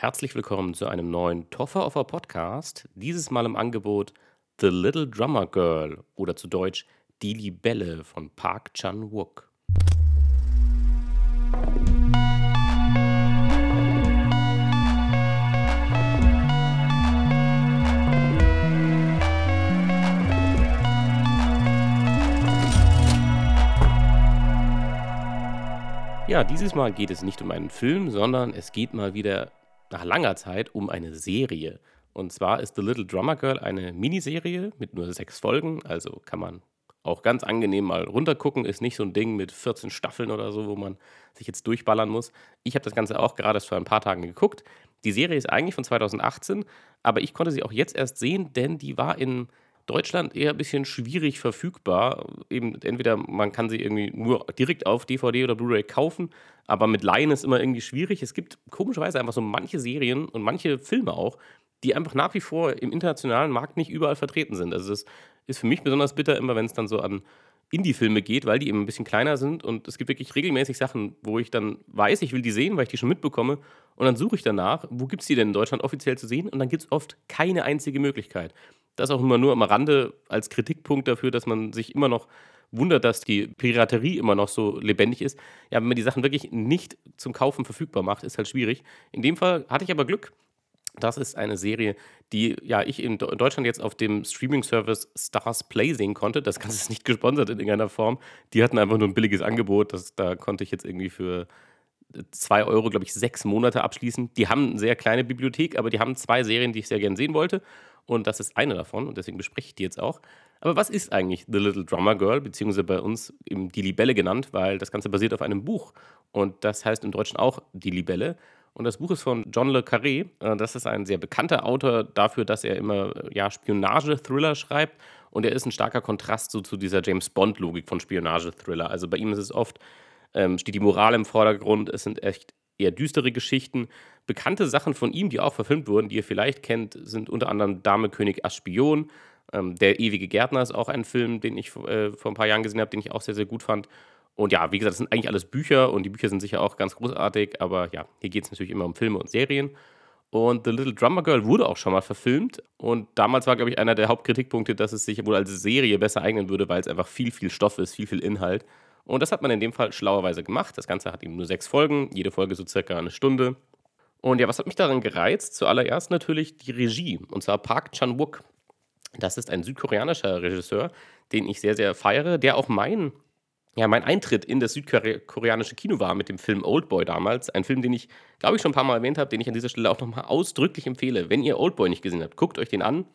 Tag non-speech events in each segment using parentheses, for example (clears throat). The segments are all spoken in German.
Herzlich willkommen zu einem neuen Toffer Offer Podcast. Dieses Mal im Angebot The Little Drummer Girl oder zu Deutsch Die Libelle von Park Chan-wook. Ja, dieses Mal geht es nicht um einen Film, sondern es geht mal wieder nach langer Zeit um eine Serie. Und zwar ist The Little Drummer Girl eine Miniserie mit nur sechs Folgen, also kann man auch ganz angenehm mal runtergucken. Ist nicht so ein Ding mit 14 Staffeln oder so, wo man sich jetzt durchballern muss. Ich habe das Ganze auch gerade erst vor ein paar Tagen geguckt. Die Serie ist eigentlich von 2018, aber ich konnte sie auch jetzt erst sehen, denn die war in Deutschland eher ein bisschen schwierig verfügbar. Eben entweder man kann sie irgendwie nur direkt auf DVD oder Blu-ray kaufen, aber mit Laien ist immer irgendwie schwierig. Es gibt komischerweise einfach so manche Serien und manche Filme auch, die einfach nach wie vor im internationalen Markt nicht überall vertreten sind. Also das ist für mich besonders bitter immer, wenn es dann so an Indie-Filme geht, weil die eben ein bisschen kleiner sind und es gibt wirklich regelmäßig Sachen, wo ich dann weiß, ich will die sehen, weil ich die schon mitbekomme und dann suche ich danach, wo gibt es die denn in Deutschland offiziell zu sehen und dann gibt es oft keine einzige Möglichkeit. Das auch immer nur am Rande als Kritikpunkt dafür, dass man sich immer noch wundert, dass die Piraterie immer noch so lebendig ist. Ja, wenn man die Sachen wirklich nicht zum Kaufen verfügbar macht, ist halt schwierig. In dem Fall hatte ich aber Glück. Das ist eine Serie, die ja ich in Deutschland jetzt auf dem Streaming-Service Stars Play sehen konnte. Das Ganze ist nicht gesponsert in irgendeiner Form. Die hatten einfach nur ein billiges Angebot. Das, da konnte ich jetzt irgendwie für 2 Euro, glaube ich, sechs Monate abschließen. Die haben eine sehr kleine Bibliothek, aber die haben zwei Serien, die ich sehr gerne sehen wollte. Und das ist eine davon und deswegen bespreche ich die jetzt auch. Aber was ist eigentlich The Little Drummer Girl, beziehungsweise bei uns eben die Libelle genannt, weil das Ganze basiert auf einem Buch. Und das heißt im Deutschen auch die Libelle. Und das Buch ist von John Le Carré. Äh, das ist ein sehr bekannter Autor dafür, dass er immer ja, Spionage-Thriller schreibt. Und er ist ein starker Kontrast so zu dieser James Bond-Logik von Spionage-Thriller. Also bei ihm ist es oft, ähm, steht die Moral im Vordergrund. Es sind echt eher düstere Geschichten. Bekannte Sachen von ihm, die auch verfilmt wurden, die ihr vielleicht kennt, sind unter anderem Dame, König, Aspion. Ähm, Der ewige Gärtner ist auch ein Film, den ich äh, vor ein paar Jahren gesehen habe, den ich auch sehr, sehr gut fand. Und ja, wie gesagt, das sind eigentlich alles Bücher und die Bücher sind sicher auch ganz großartig, aber ja, hier geht es natürlich immer um Filme und Serien. Und The Little Drummer Girl wurde auch schon mal verfilmt. Und damals war, glaube ich, einer der Hauptkritikpunkte, dass es sich wohl als Serie besser eignen würde, weil es einfach viel, viel Stoff ist, viel, viel Inhalt. Und das hat man in dem Fall schlauerweise gemacht. Das Ganze hat eben nur sechs Folgen, jede Folge so circa eine Stunde. Und ja, was hat mich daran gereizt? Zuallererst natürlich die Regie, und zwar Park Chan-wook. Das ist ein südkoreanischer Regisseur, den ich sehr, sehr feiere, der auch mein, ja, mein Eintritt in das südkoreanische Kino war mit dem Film Oldboy damals. Ein Film, den ich, glaube ich, schon ein paar Mal erwähnt habe, den ich an dieser Stelle auch nochmal ausdrücklich empfehle. Wenn ihr Oldboy nicht gesehen habt, guckt euch den an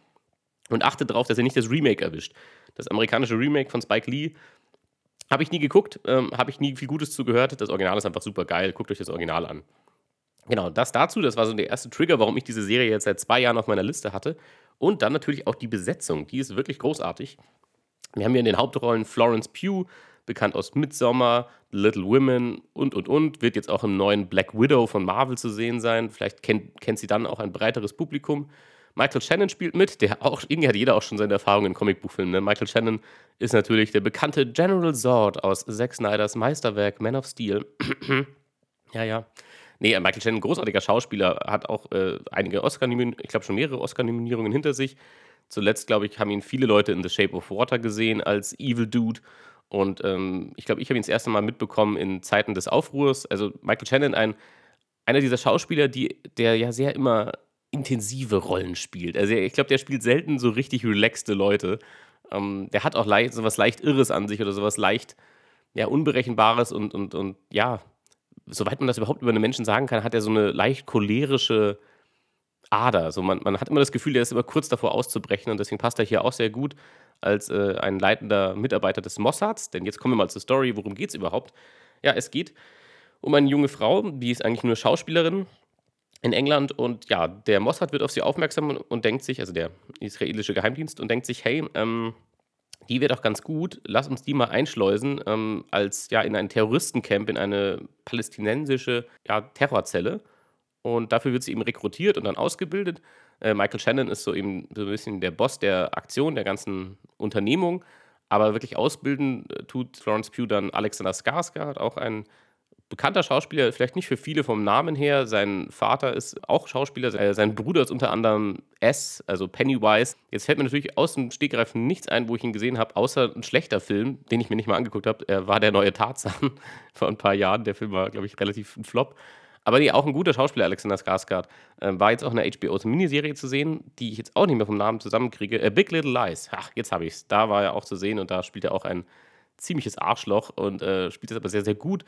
und achtet darauf, dass ihr nicht das Remake erwischt. Das amerikanische Remake von Spike Lee habe ich nie geguckt, ähm, habe ich nie viel Gutes zugehört. Das Original ist einfach super geil. Guckt euch das Original an. Genau, das dazu, das war so der erste Trigger, warum ich diese Serie jetzt seit zwei Jahren auf meiner Liste hatte. Und dann natürlich auch die Besetzung, die ist wirklich großartig. Wir haben hier in den Hauptrollen Florence Pugh, bekannt aus Midsommar, Little Women und, und, und. Wird jetzt auch im neuen Black Widow von Marvel zu sehen sein. Vielleicht kennt, kennt sie dann auch ein breiteres Publikum. Michael Shannon spielt mit, der auch, irgendwie hat jeder auch schon seine Erfahrungen in Comicbuchfilmen. Ne? Michael Shannon ist natürlich der bekannte General Zord aus Zack Snyders Meisterwerk Man of Steel. (clears throat) ja, ja. Nee, Michael Shannon, großartiger Schauspieler, hat auch äh, einige Oscar-Nominierungen, ich glaube schon mehrere Oscar-Nominierungen hinter sich. Zuletzt, glaube ich, haben ihn viele Leute in The Shape of Water gesehen als Evil Dude. Und ähm, ich glaube, ich habe ihn das erste Mal mitbekommen in Zeiten des Aufruhrs. Also Michael Shannon, ein, einer dieser Schauspieler, die, der ja sehr immer intensive Rollen spielt. Also ich glaube, der spielt selten so richtig relaxte Leute. Ähm, der hat auch leicht, sowas leicht Irres an sich oder sowas leicht ja, Unberechenbares und, und, und ja, soweit man das überhaupt über einen Menschen sagen kann, hat er so eine leicht cholerische Ader. So man, man hat immer das Gefühl, der ist immer kurz davor auszubrechen und deswegen passt er hier auch sehr gut als äh, ein leitender Mitarbeiter des Mossads. Denn jetzt kommen wir mal zur Story. Worum geht es überhaupt? Ja, es geht um eine junge Frau, die ist eigentlich nur Schauspielerin in England und ja, der Mossad wird auf sie aufmerksam und, denkt sich, also der israelische Geheimdienst, und denkt sich, hey, ähm, die wäre doch ganz gut, lass uns die mal einschleusen ähm, als ja in ein Terroristencamp, in eine palästinensische ja, Terrorzelle. Und dafür wird sie eben rekrutiert und dann ausgebildet. Äh, Michael Shannon ist so eben so ein bisschen der Boss der Aktion, der ganzen Unternehmung. Aber wirklich ausbilden äh, tut Florence Pugh dann Alexander Skarsgård, auch ein bekannter Schauspieler, vielleicht nicht für viele vom Namen her. Sein Vater ist auch Schauspieler, äh, sein Bruder ist unter anderem S, also Pennywise. Jetzt fällt mir natürlich aus dem Stegreifen nichts ein, wo ich ihn gesehen habe, außer ein schlechter Film, den ich mir nicht mal angeguckt habe. Er war der neue Tarzan (laughs) vor ein paar Jahren. Der Film war, glaube ich, relativ ein Flop. Aber nee, auch ein guter Schauspieler, Alexander Skarsgård. Äh, war jetzt auch in der HBO-Miniserie zu sehen, die ich jetzt auch nicht mehr vom Namen zusammenkriege. Äh, Big Little Lies. Ach, jetzt habe ich es. Da war er auch zu sehen und da spielt er auch ein ziemliches Arschloch und äh, spielt das aber sehr, sehr gut.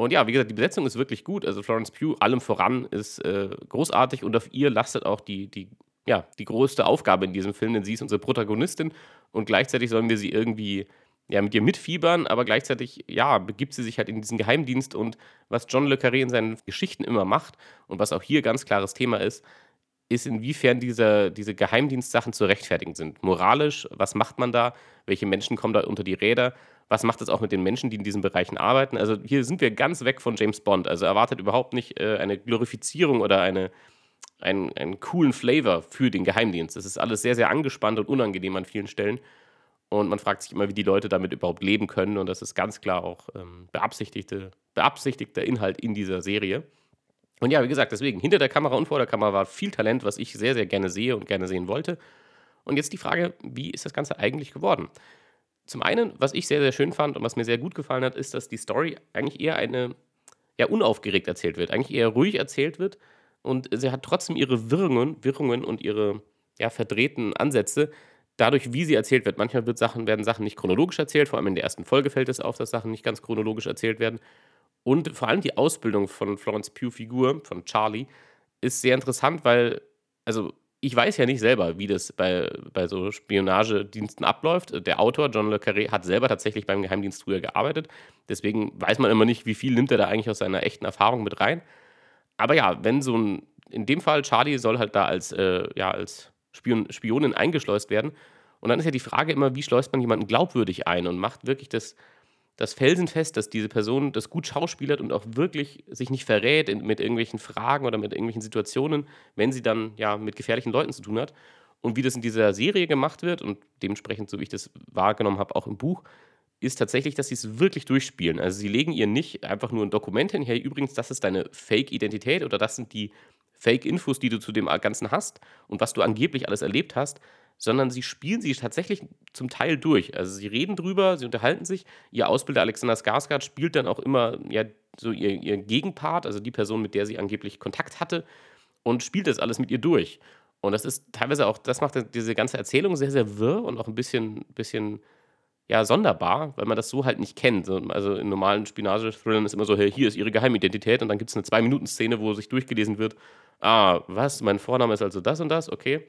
Und ja, wie gesagt, die Besetzung ist wirklich gut. Also Florence Pugh, allem voran, ist äh, großartig und auf ihr lastet auch die, die, ja, die größte Aufgabe in diesem Film, denn sie ist unsere Protagonistin und gleichzeitig sollen wir sie irgendwie ja, mit ihr mitfiebern, aber gleichzeitig, ja, begibt sie sich halt in diesen Geheimdienst und was John Le Carré in seinen Geschichten immer macht und was auch hier ganz klares Thema ist, ist, inwiefern diese, diese Geheimdienstsachen zu rechtfertigen sind. Moralisch, was macht man da? Welche Menschen kommen da unter die Räder? Was macht es auch mit den Menschen, die in diesen Bereichen arbeiten? Also hier sind wir ganz weg von James Bond. Also erwartet überhaupt nicht äh, eine Glorifizierung oder eine, einen, einen coolen Flavor für den Geheimdienst. Es ist alles sehr, sehr angespannt und unangenehm an vielen Stellen. Und man fragt sich immer, wie die Leute damit überhaupt leben können. Und das ist ganz klar auch ähm, beabsichtigte, beabsichtigter Inhalt in dieser Serie. Und ja, wie gesagt, deswegen, hinter der Kamera und vor der Kamera war viel Talent, was ich sehr, sehr gerne sehe und gerne sehen wollte. Und jetzt die Frage, wie ist das Ganze eigentlich geworden? Zum einen, was ich sehr, sehr schön fand und was mir sehr gut gefallen hat, ist, dass die Story eigentlich eher eine, ja, unaufgeregt erzählt wird, eigentlich eher ruhig erzählt wird. Und sie hat trotzdem ihre Wirrungen, Wirrungen und ihre ja, verdrehten Ansätze, dadurch, wie sie erzählt wird. Manchmal wird Sachen, werden Sachen nicht chronologisch erzählt, vor allem in der ersten Folge fällt es auf, dass Sachen nicht ganz chronologisch erzählt werden. Und vor allem die Ausbildung von Florence Pugh-Figur, von Charlie, ist sehr interessant, weil, also ich weiß ja nicht selber, wie das bei, bei so Spionagediensten abläuft. Der Autor, John Le Carré, hat selber tatsächlich beim Geheimdienst früher gearbeitet. Deswegen weiß man immer nicht, wie viel nimmt er da eigentlich aus seiner echten Erfahrung mit rein. Aber ja, wenn so ein, in dem Fall, Charlie soll halt da als, äh, ja, als Spion, Spionin eingeschleust werden. Und dann ist ja die Frage immer, wie schleust man jemanden glaubwürdig ein und macht wirklich das, das Felsenfest, dass diese Person das gut schauspielert und auch wirklich sich nicht verrät in, mit irgendwelchen Fragen oder mit irgendwelchen Situationen, wenn sie dann ja mit gefährlichen Leuten zu tun hat. Und wie das in dieser Serie gemacht wird und dementsprechend, so wie ich das wahrgenommen habe, auch im Buch, ist tatsächlich, dass sie es wirklich durchspielen. Also sie legen ihr nicht einfach nur ein Dokument hin, hey, übrigens, das ist deine Fake-Identität oder das sind die Fake-Infos, die du zu dem Ganzen hast und was du angeblich alles erlebt hast, sondern sie spielen sie tatsächlich zum Teil durch. Also sie reden drüber, sie unterhalten sich. Ihr Ausbilder Alexander Skarsgård spielt dann auch immer ja, so ihr, ihr Gegenpart, also die Person, mit der sie angeblich Kontakt hatte, und spielt das alles mit ihr durch. Und das ist teilweise auch, das macht diese ganze Erzählung sehr, sehr wirr und auch ein bisschen, bisschen ja, sonderbar, weil man das so halt nicht kennt. Also in normalen Spionage-Thrillern ist immer so, hier ist ihre Geheimidentität und dann gibt es eine Zwei-Minuten-Szene, wo sich durchgelesen wird, ah, was, mein Vorname ist also das und das, okay.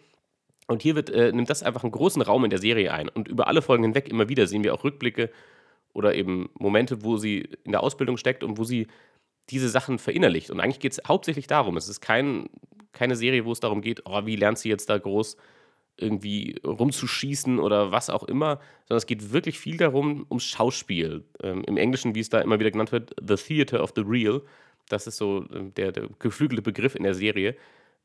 Und hier wird, äh, nimmt das einfach einen großen Raum in der Serie ein. Und über alle Folgen hinweg immer wieder sehen wir auch Rückblicke oder eben Momente, wo sie in der Ausbildung steckt und wo sie diese Sachen verinnerlicht. Und eigentlich geht es hauptsächlich darum. Es ist kein, keine Serie, wo es darum geht, oh, wie lernt sie jetzt da groß irgendwie rumzuschießen oder was auch immer, sondern es geht wirklich viel darum, ums Schauspiel. Ähm, Im Englischen, wie es da immer wieder genannt wird, The Theater of the Real. Das ist so ähm, der, der geflügelte Begriff in der Serie,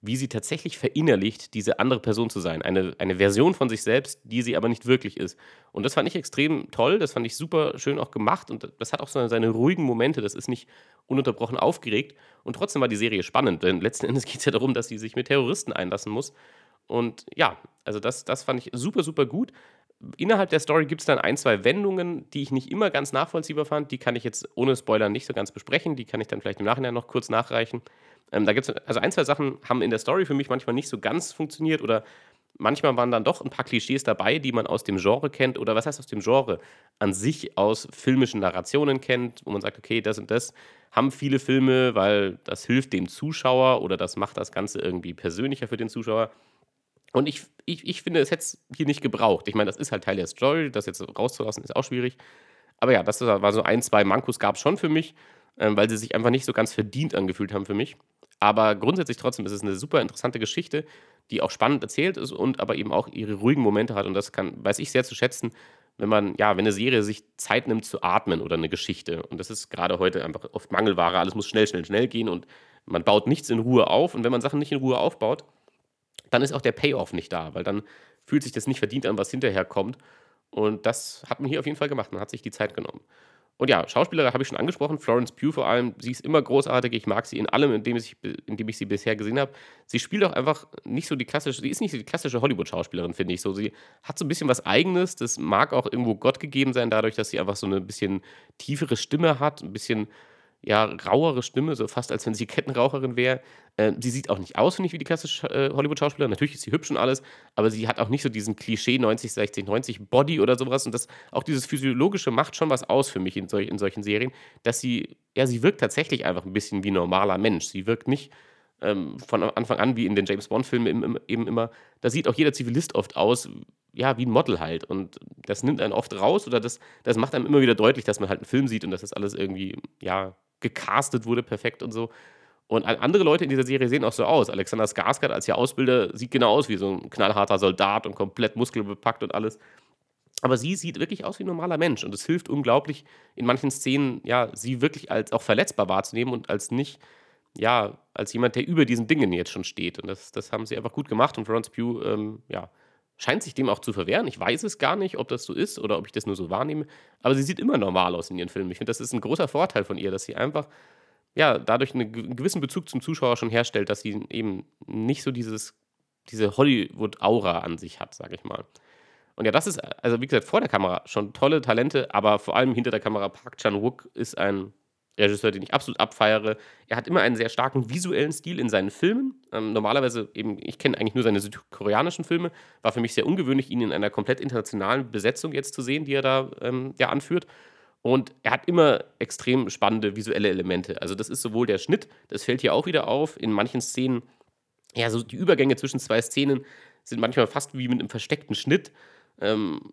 wie sie tatsächlich verinnerlicht, diese andere Person zu sein. Eine, eine Version von sich selbst, die sie aber nicht wirklich ist. Und das fand ich extrem toll, das fand ich super schön auch gemacht und das hat auch so seine ruhigen Momente, das ist nicht ununterbrochen aufgeregt und trotzdem war die Serie spannend, denn letzten Endes (laughs) geht es ja darum, dass sie sich mit Terroristen einlassen muss. Und ja, also das, das fand ich super, super gut innerhalb der Story gibt es dann ein, zwei Wendungen, die ich nicht immer ganz nachvollziehbar fand. Die kann ich jetzt ohne Spoiler nicht so ganz besprechen. Die kann ich dann vielleicht im Nachhinein noch kurz nachreichen. Ähm, da gibt's, also ein, zwei Sachen haben in der Story für mich manchmal nicht so ganz funktioniert oder manchmal waren dann doch ein paar Klischees dabei, die man aus dem Genre kennt oder was heißt aus dem Genre? An sich aus filmischen Narrationen kennt, wo man sagt, okay, das und das haben viele Filme, weil das hilft dem Zuschauer oder das macht das Ganze irgendwie persönlicher für den Zuschauer. Und ich, ich, ich finde, es hätte es hier nicht gebraucht. Ich meine, das ist halt Teil der Story, das jetzt rauszulassen ist auch schwierig. Aber ja, das war so ein, zwei Mankos gab es schon für mich, ähm, weil sie sich einfach nicht so ganz verdient angefühlt haben für mich. Aber grundsätzlich trotzdem ist es eine super interessante Geschichte, die auch spannend erzählt ist und aber eben auch ihre ruhigen Momente hat. Und das kann, weiß ich sehr zu schätzen, wenn man, ja, wenn eine Serie sich Zeit nimmt zu atmen oder eine Geschichte. Und das ist gerade heute einfach oft Mangelware. Alles muss schnell, schnell, schnell gehen und man baut nichts in Ruhe auf. Und wenn man Sachen nicht in Ruhe aufbaut, dann ist auch der Payoff nicht da, weil dann fühlt sich das nicht verdient an, was hinterher kommt. Und das hat man hier auf jeden Fall gemacht. Man hat sich die Zeit genommen. Und ja, Schauspieler habe ich schon angesprochen, Florence Pugh vor allem, sie ist immer großartig, ich mag sie in allem, in dem ich, in dem ich sie bisher gesehen habe. Sie spielt auch einfach nicht so die klassische, sie ist nicht die klassische Hollywood-Schauspielerin, finde ich. So, sie hat so ein bisschen was Eigenes, das mag auch irgendwo Gott gegeben sein, dadurch, dass sie einfach so eine bisschen tiefere Stimme hat, ein bisschen ja, rauere Stimme, so fast als wenn sie Kettenraucherin wäre. Äh, sie sieht auch nicht aus, finde ich, wie die klassische äh, Hollywood-Schauspielerin. Natürlich ist sie hübsch und alles, aber sie hat auch nicht so diesen Klischee 90, 60, 90 Body oder sowas. Und das, auch dieses Physiologische macht schon was aus für mich in, solch, in solchen Serien, dass sie, ja, sie wirkt tatsächlich einfach ein bisschen wie ein normaler Mensch. Sie wirkt nicht ähm, von Anfang an wie in den James Bond-Filmen eben immer. Da sieht auch jeder Zivilist oft aus, ja, wie ein Model halt. Und das nimmt einen oft raus oder das, das macht einem immer wieder deutlich, dass man halt einen Film sieht und dass das alles irgendwie, ja, gecastet wurde, perfekt und so. Und andere Leute in dieser Serie sehen auch so aus. Alexander Skarsgård als ihr Ausbilder sieht genau aus wie so ein knallharter Soldat und komplett muskelbepackt und alles. Aber sie sieht wirklich aus wie ein normaler Mensch und es hilft unglaublich in manchen Szenen, ja, sie wirklich als auch verletzbar wahrzunehmen und als nicht, ja, als jemand, der über diesen Dingen jetzt schon steht. Und das, das haben sie einfach gut gemacht und Florence Pugh, ähm, ja, scheint sich dem auch zu verwehren. Ich weiß es gar nicht, ob das so ist oder ob ich das nur so wahrnehme. Aber sie sieht immer normal aus in ihren Filmen. Ich finde, das ist ein großer Vorteil von ihr, dass sie einfach ja, dadurch einen gewissen Bezug zum Zuschauer schon herstellt, dass sie eben nicht so dieses, diese Hollywood-Aura an sich hat, sage ich mal. Und ja, das ist, also wie gesagt, vor der Kamera schon tolle Talente, aber vor allem hinter der Kamera Park Chan-wook ist ein Regisseur, den ich absolut abfeiere. Er hat immer einen sehr starken visuellen Stil in seinen Filmen. Ähm, normalerweise eben, ich kenne eigentlich nur seine südkoreanischen Filme. War für mich sehr ungewöhnlich, ihn in einer komplett internationalen Besetzung jetzt zu sehen, die er da ähm, ja, anführt. Und er hat immer extrem spannende visuelle Elemente. Also das ist sowohl der Schnitt, das fällt hier auch wieder auf. In manchen Szenen, ja, so die Übergänge zwischen zwei Szenen sind manchmal fast wie mit einem versteckten Schnitt. Ähm,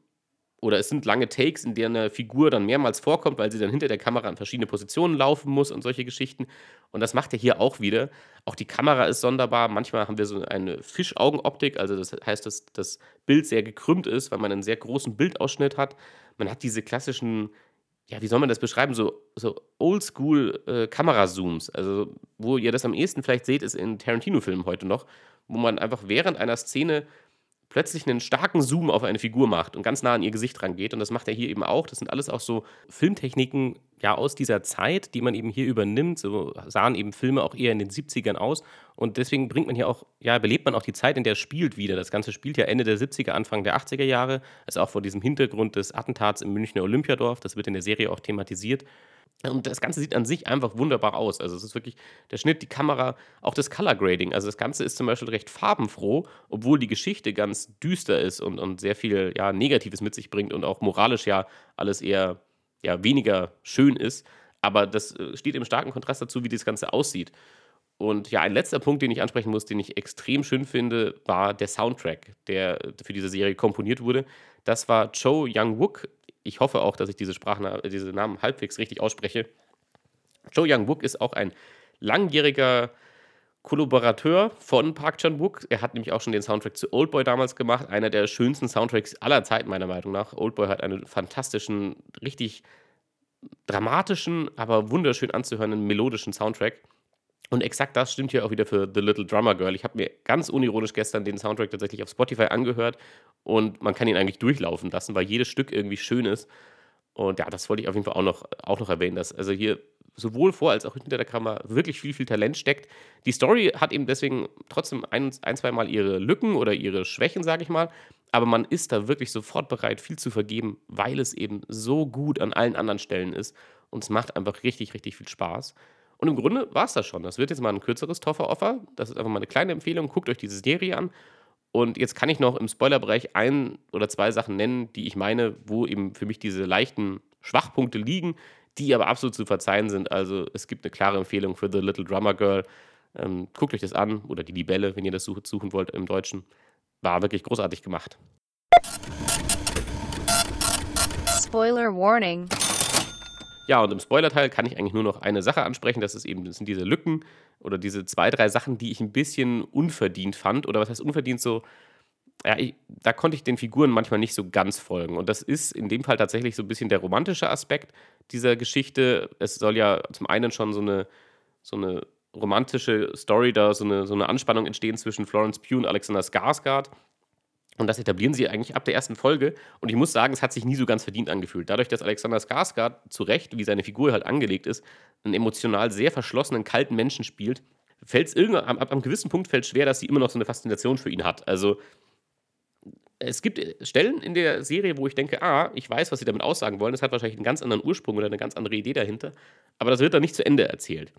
oder es sind lange Takes, in denen eine Figur dann mehrmals vorkommt, weil sie dann hinter der Kamera in verschiedene Positionen laufen muss und solche Geschichten. Und das macht er hier auch wieder. Auch die Kamera ist sonderbar. Manchmal haben wir so eine Fischaugenoptik, also das heißt, dass das Bild sehr gekrümmt ist, weil man einen sehr großen Bildausschnitt hat. Man hat diese klassischen, ja, wie soll man das beschreiben, so, so oldschool äh. Also, wo ihr das am ehesten vielleicht seht, ist in Tarantino-Filmen heute noch, wo man einfach während einer Szene plötzlich einen starken Zoom auf eine Figur macht und ganz nah an ihr Gesicht rangeht. Und das macht er hier eben auch. Das sind alles auch so Filmtechniken ja aus dieser Zeit, die man eben hier übernimmt. So sahen eben Filme auch eher in den 70ern aus. Und deswegen bringt man hier auch, ja, belebt man auch die Zeit, in der es spielt wieder. Das Ganze spielt ja Ende der 70er, Anfang der 80er Jahre. Also auch vor diesem Hintergrund des Attentats im Münchner Olympiadorf. Das wird in der Serie auch thematisiert. Und das Ganze sieht an sich einfach wunderbar aus. Also es ist wirklich der Schnitt, die Kamera, auch das Color Grading. Also das Ganze ist zum Beispiel recht farbenfroh, obwohl die Geschichte ganz düster ist und, und sehr viel ja, Negatives mit sich bringt und auch moralisch ja alles eher ja, weniger schön ist. Aber das äh, steht im starken Kontrast dazu, wie das Ganze aussieht. Und ja, ein letzter Punkt, den ich ansprechen muss, den ich extrem schön finde, war der Soundtrack, der für diese Serie komponiert wurde. Das war Cho Young-wook, ich hoffe auch, dass ich diese, Sprachna diese Namen halbwegs richtig ausspreche. Cho Young-wook ist auch ein langjähriger Kollaborateur von Park Chan-wook. Er hat nämlich auch schon den Soundtrack zu Oldboy damals gemacht, einer der schönsten Soundtracks aller Zeiten meiner Meinung nach. Oldboy hat einen fantastischen, richtig dramatischen, aber wunderschön anzuhörenden melodischen Soundtrack. Und exakt das stimmt hier auch wieder für The Little Drummer Girl. Ich habe mir ganz unironisch gestern den Soundtrack tatsächlich auf Spotify angehört und man kann ihn eigentlich durchlaufen lassen, weil jedes Stück irgendwie schön ist. Und ja, das wollte ich auf jeden Fall auch noch, auch noch erwähnen, dass also hier sowohl vor als auch hinter der Kamera wirklich viel, viel Talent steckt. Die Story hat eben deswegen trotzdem ein, ein zwei Mal ihre Lücken oder ihre Schwächen, sage ich mal. Aber man ist da wirklich sofort bereit, viel zu vergeben, weil es eben so gut an allen anderen Stellen ist. Und es macht einfach richtig, richtig viel Spaß. Und im Grunde war es das schon. Das wird jetzt mal ein kürzeres Toffer-Offer. Das ist einfach mal eine kleine Empfehlung. Guckt euch diese Serie an. Und jetzt kann ich noch im Spoilerbereich ein oder zwei Sachen nennen, die ich meine, wo eben für mich diese leichten Schwachpunkte liegen, die aber absolut zu verzeihen sind. Also es gibt eine klare Empfehlung für The Little Drummer Girl. Ähm, guckt euch das an oder die Libelle, wenn ihr das suchen wollt im Deutschen. War wirklich großartig gemacht. Spoiler Warning. Ja, und im Spoilerteil kann ich eigentlich nur noch eine Sache ansprechen. Das, ist eben, das sind diese Lücken oder diese zwei, drei Sachen, die ich ein bisschen unverdient fand. Oder was heißt unverdient so? Ja, ich, da konnte ich den Figuren manchmal nicht so ganz folgen. Und das ist in dem Fall tatsächlich so ein bisschen der romantische Aspekt dieser Geschichte. Es soll ja zum einen schon so eine, so eine romantische Story da, so eine, so eine Anspannung entstehen zwischen Florence Pugh und Alexander Skarsgård. Und das etablieren sie eigentlich ab der ersten Folge. Und ich muss sagen, es hat sich nie so ganz verdient angefühlt. Dadurch, dass Alexander Skarsgård zu Recht, wie seine Figur halt angelegt ist, einen emotional sehr verschlossenen, kalten Menschen spielt, fällt es irgendwann, ab, ab einem gewissen Punkt fällt schwer, dass sie immer noch so eine Faszination für ihn hat. Also es gibt Stellen in der Serie, wo ich denke, ah, ich weiß, was sie damit aussagen wollen. Das hat wahrscheinlich einen ganz anderen Ursprung oder eine ganz andere Idee dahinter. Aber das wird dann nicht zu Ende erzählt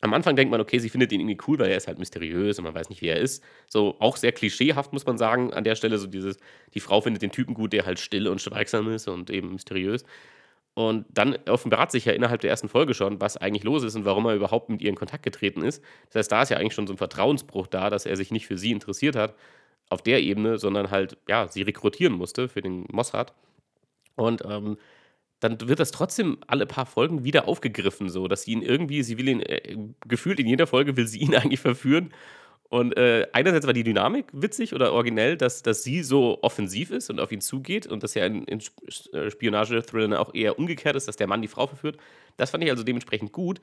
am Anfang denkt man, okay, sie findet ihn irgendwie cool, weil er ist halt mysteriös und man weiß nicht, wie er ist. So auch sehr klischeehaft, muss man sagen, an der Stelle. So dieses, die Frau findet den Typen gut, der halt still und schweigsam ist und eben mysteriös. Und dann offenbart sich ja innerhalb der ersten Folge schon, was eigentlich los ist und warum er überhaupt mit ihr in Kontakt getreten ist. Das heißt, da ist ja eigentlich schon so ein Vertrauensbruch da, dass er sich nicht für sie interessiert hat, auf der Ebene, sondern halt, ja, sie rekrutieren musste für den Mossad. Und ähm, dann wird das trotzdem alle paar Folgen wieder aufgegriffen, so dass sie ihn irgendwie, sie will ihn, äh, gefühlt in jeder Folge will sie ihn (laughs) eigentlich verführen. Und äh, einerseits war die Dynamik witzig oder originell, dass, dass sie so offensiv ist und auf ihn zugeht und dass ja in, in äh, Spionage-Thrillern auch eher umgekehrt ist, dass der Mann die Frau verführt. Das fand ich also dementsprechend gut.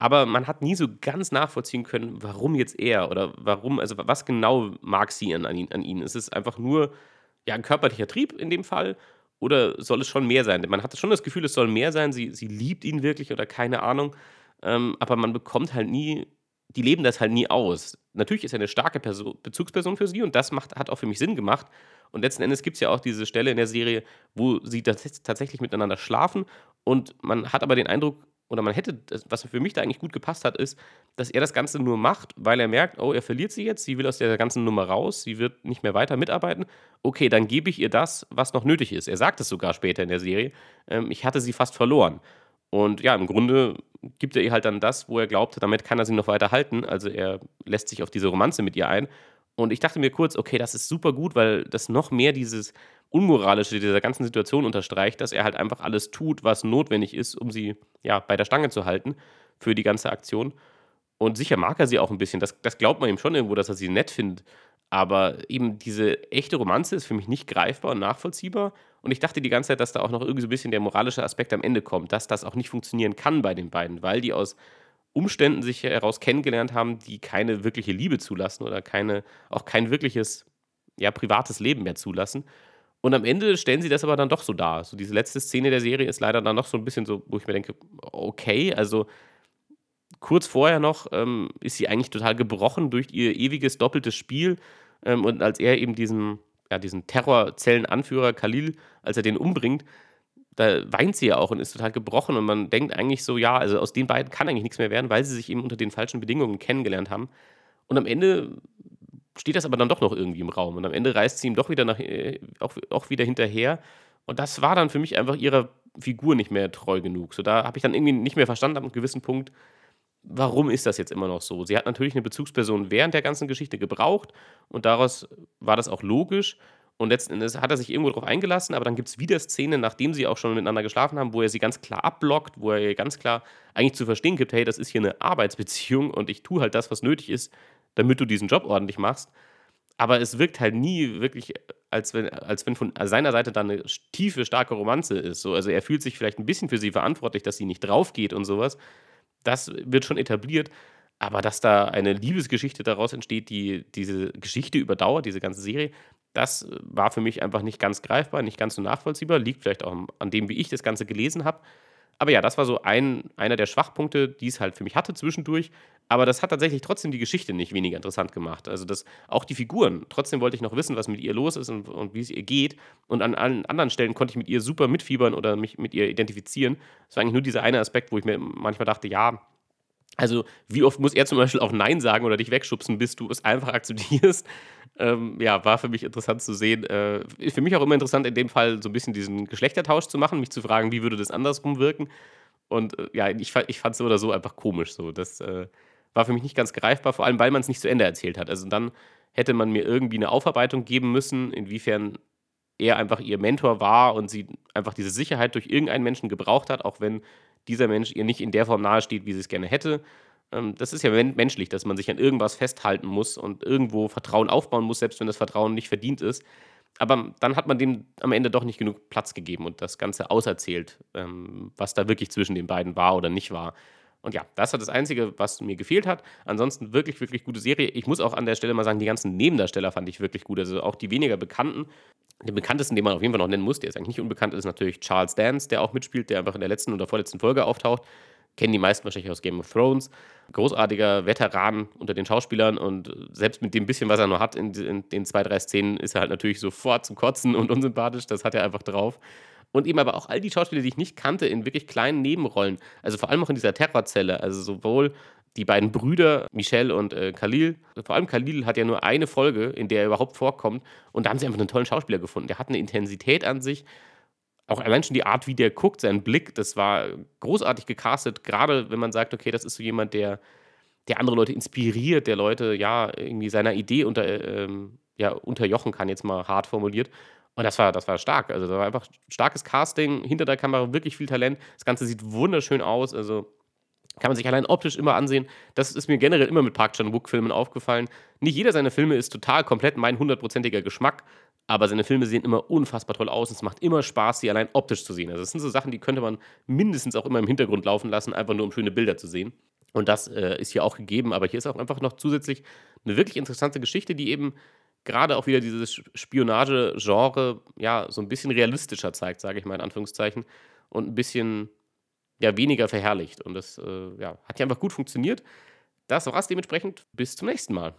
Aber man hat nie so ganz nachvollziehen können, warum jetzt er oder warum, also was genau mag sie an, an, ihn, ihn. Ist es einfach nur ja, ein körperlicher Trieb in dem Fall oder soll es schon mehr sein? Man hat schon das Gefühl, es soll mehr sein. Sie, sie liebt ihn wirklich oder keine Ahnung. Ähm, aber man bekommt halt nie, die leben das halt nie aus. Natürlich ist er eine starke Person, Bezugsperson für sie und das macht, hat auch für mich Sinn gemacht. Und letzten Endes gibt es ja auch diese Stelle in der Serie, wo sie tatsächlich miteinander schlafen und man hat aber den Eindruck, oder man hätte, was für mich da eigentlich gut gepasst hat, ist, dass er das Ganze nur macht, weil er merkt, oh, er verliert sie jetzt, sie will aus der ganzen Nummer raus, sie wird nicht mehr weiter mitarbeiten. Okay, dann gebe ich ihr das, was noch nötig ist. Er sagt es sogar später in der Serie, ähm, ich hatte sie fast verloren. Und ja, im Grunde gibt er ihr halt dann das, wo er glaubt, damit kann er sie noch weiter halten. Also er lässt sich auf diese Romanze mit ihr ein. Und ich dachte mir kurz, okay, das ist super gut, weil das noch mehr dieses Unmoralische dieser ganzen Situation unterstreicht, dass er halt einfach alles tut, was notwendig ist, um sie ja, bei der Stange zu halten für die ganze Aktion. Und sicher mag er sie auch ein bisschen. Das, das glaubt man ihm schon irgendwo, dass er sie nett findet. Aber eben diese echte Romanze ist für mich nicht greifbar und nachvollziehbar. Und ich dachte die ganze Zeit, dass da auch noch irgendwie so ein bisschen der moralische Aspekt am Ende kommt, dass das auch nicht funktionieren kann bei den beiden, weil die aus Umständen sich heraus kennengelernt haben, die keine wirkliche Liebe zulassen oder keine, auch kein wirkliches ja, privates Leben mehr zulassen. Und am Ende stellen sie das aber dann doch so dar. So diese letzte Szene der Serie ist leider dann noch so ein bisschen so, wo ich mir denke, okay, also kurz vorher noch ähm, ist sie eigentlich total gebrochen durch ihr ewiges doppeltes Spiel. Ähm, und als er eben diesen, ja, diesen Terrorzellenanführer Khalil, als er den umbringt, da weint sie ja auch und ist total gebrochen. Und man denkt eigentlich so, ja, also aus den beiden kann eigentlich nichts mehr werden, weil sie sich eben unter den falschen Bedingungen kennengelernt haben. Und am Ende steht das aber dann doch noch irgendwie im Raum. Und am Ende reist sie ihm doch wieder nach, äh, auch, auch wieder hinterher. Und das war dann für mich einfach ihrer Figur nicht mehr treu genug. So, da habe ich dann irgendwie nicht mehr verstanden, ab einem gewissen Punkt, warum ist das jetzt immer noch so? Sie hat natürlich eine Bezugsperson während der ganzen Geschichte gebraucht und daraus war das auch logisch. Und letzten Endes hat er sich irgendwo darauf eingelassen, aber dann gibt es wieder Szenen, nachdem sie auch schon miteinander geschlafen haben, wo er sie ganz klar abblockt, wo er ihr ganz klar eigentlich zu verstehen gibt, hey, das ist hier eine Arbeitsbeziehung und ich tue halt das, was nötig ist, damit du diesen Job ordentlich machst. Aber es wirkt halt nie wirklich, als wenn, als wenn von seiner Seite dann eine tiefe, starke Romanze ist. So, also er fühlt sich vielleicht ein bisschen für sie verantwortlich, dass sie nicht drauf geht und sowas. Das wird schon etabliert. Aber dass da eine Liebesgeschichte daraus entsteht, die diese Geschichte überdauert, diese ganze Serie, das war für mich einfach nicht ganz greifbar, nicht ganz so nachvollziehbar. Liegt vielleicht auch an dem, wie ich das Ganze gelesen habe. Aber ja, das war so ein, einer der Schwachpunkte, die es halt für mich hatte zwischendurch. Aber das hat tatsächlich trotzdem die Geschichte nicht weniger interessant gemacht. Also das, auch die Figuren. Trotzdem wollte ich noch wissen, was mit ihr los ist und, und wie es ihr geht. Und an allen anderen Stellen konnte ich mit ihr super mitfiebern oder mich mit ihr identifizieren. Das war eigentlich nur dieser eine Aspekt, wo ich mir manchmal dachte, ja, also, wie oft muss er zum Beispiel auch Nein sagen oder dich wegschubsen, bis du es einfach akzeptierst? (laughs) Ähm, ja, war für mich interessant zu sehen. Äh, für mich auch immer interessant, in dem Fall so ein bisschen diesen Geschlechtertausch zu machen, mich zu fragen, wie würde das andersrum wirken. Und äh, ja, ich, ich fand es so oder so einfach komisch. So. Das äh, war für mich nicht ganz greifbar, vor allem weil man es nicht zu Ende erzählt hat. Also dann hätte man mir irgendwie eine Aufarbeitung geben müssen, inwiefern er einfach ihr Mentor war und sie einfach diese Sicherheit durch irgendeinen Menschen gebraucht hat, auch wenn dieser Mensch ihr nicht in der Form nahesteht, wie sie es gerne hätte. Ähm, das ist ja menschlich, dass man sich an irgendwas festhalten muss und irgendwo Vertrauen aufbauen muss, selbst wenn das Vertrauen nicht verdient ist. Aber dann hat man dem am Ende doch nicht genug Platz gegeben und das Ganze auserzählt, ähm, was da wirklich zwischen den beiden war oder nicht war. Und ja, das hat das Einzige, was mir gefehlt hat. Ansonsten wirklich, wirklich gute Serie. Ich muss auch an der Stelle mal sagen, die ganzen Nebendarsteller fand ich wirklich gut. Also auch die weniger bekannten. Den bekanntesten, den man auf jeden Fall noch nennen muss, der ist eigentlich nicht unbekannt, ist natürlich Charles Dance, der auch mitspielt, der einfach in der letzten oder vorletzten Folge auftaucht. Kennen die meisten wahrscheinlich aus Game of Thrones. Großartiger Veteran unter den Schauspielern und selbst mit dem bisschen, was er noch hat in, in den zwei, drei Szenen, ist er halt natürlich sofort zum Kotzen und unsympathisch. Das hat er einfach drauf und eben aber auch all die Schauspieler, die ich nicht kannte, in wirklich kleinen Nebenrollen. Also vor allem auch in dieser Terrorzelle. Also sowohl die beiden Brüder, Michel und äh, Khalil, vor allem Khalil hat ja nur eine Folge, in der er überhaupt vorkommt. Und da haben sie einfach einen tollen Schauspieler gefunden. Der hat eine Intensität an sich. Auch allein schon die Art, wie der guckt, sein Blick, das war großartig gecastet. Gerade wenn man sagt, okay, das ist so jemand, der, der andere Leute inspiriert, der Leute ja irgendwie seiner Idee unter, ähm, ja, unterjochen kann, jetzt mal hart formuliert. Und das war, das war stark. Also, da war einfach starkes Casting, hinter der Kamera wirklich viel Talent. Das Ganze sieht wunderschön aus. Also, kann man sich allein optisch immer ansehen. Das ist mir generell immer mit Park Chan-wook-Filmen aufgefallen. Nicht jeder seiner Filme ist total komplett mein hundertprozentiger Geschmack, aber seine Filme sehen immer unfassbar toll aus und es macht immer Spaß, sie allein optisch zu sehen. Also, das sind so Sachen, die könnte man mindestens auch immer im Hintergrund laufen lassen, einfach nur um schöne Bilder zu sehen. Und das äh, ist hier auch gegeben, aber hier ist auch einfach noch zusätzlich eine wirklich interessante Geschichte, die eben gerade auch wieder dieses Spionage-Genre ja so ein bisschen realistischer zeigt, sage ich mal in Anführungszeichen, und ein bisschen ja, weniger verherrlicht. Und das äh, ja, hat ja einfach gut funktioniert. Das war's dementsprechend. Bis zum nächsten Mal.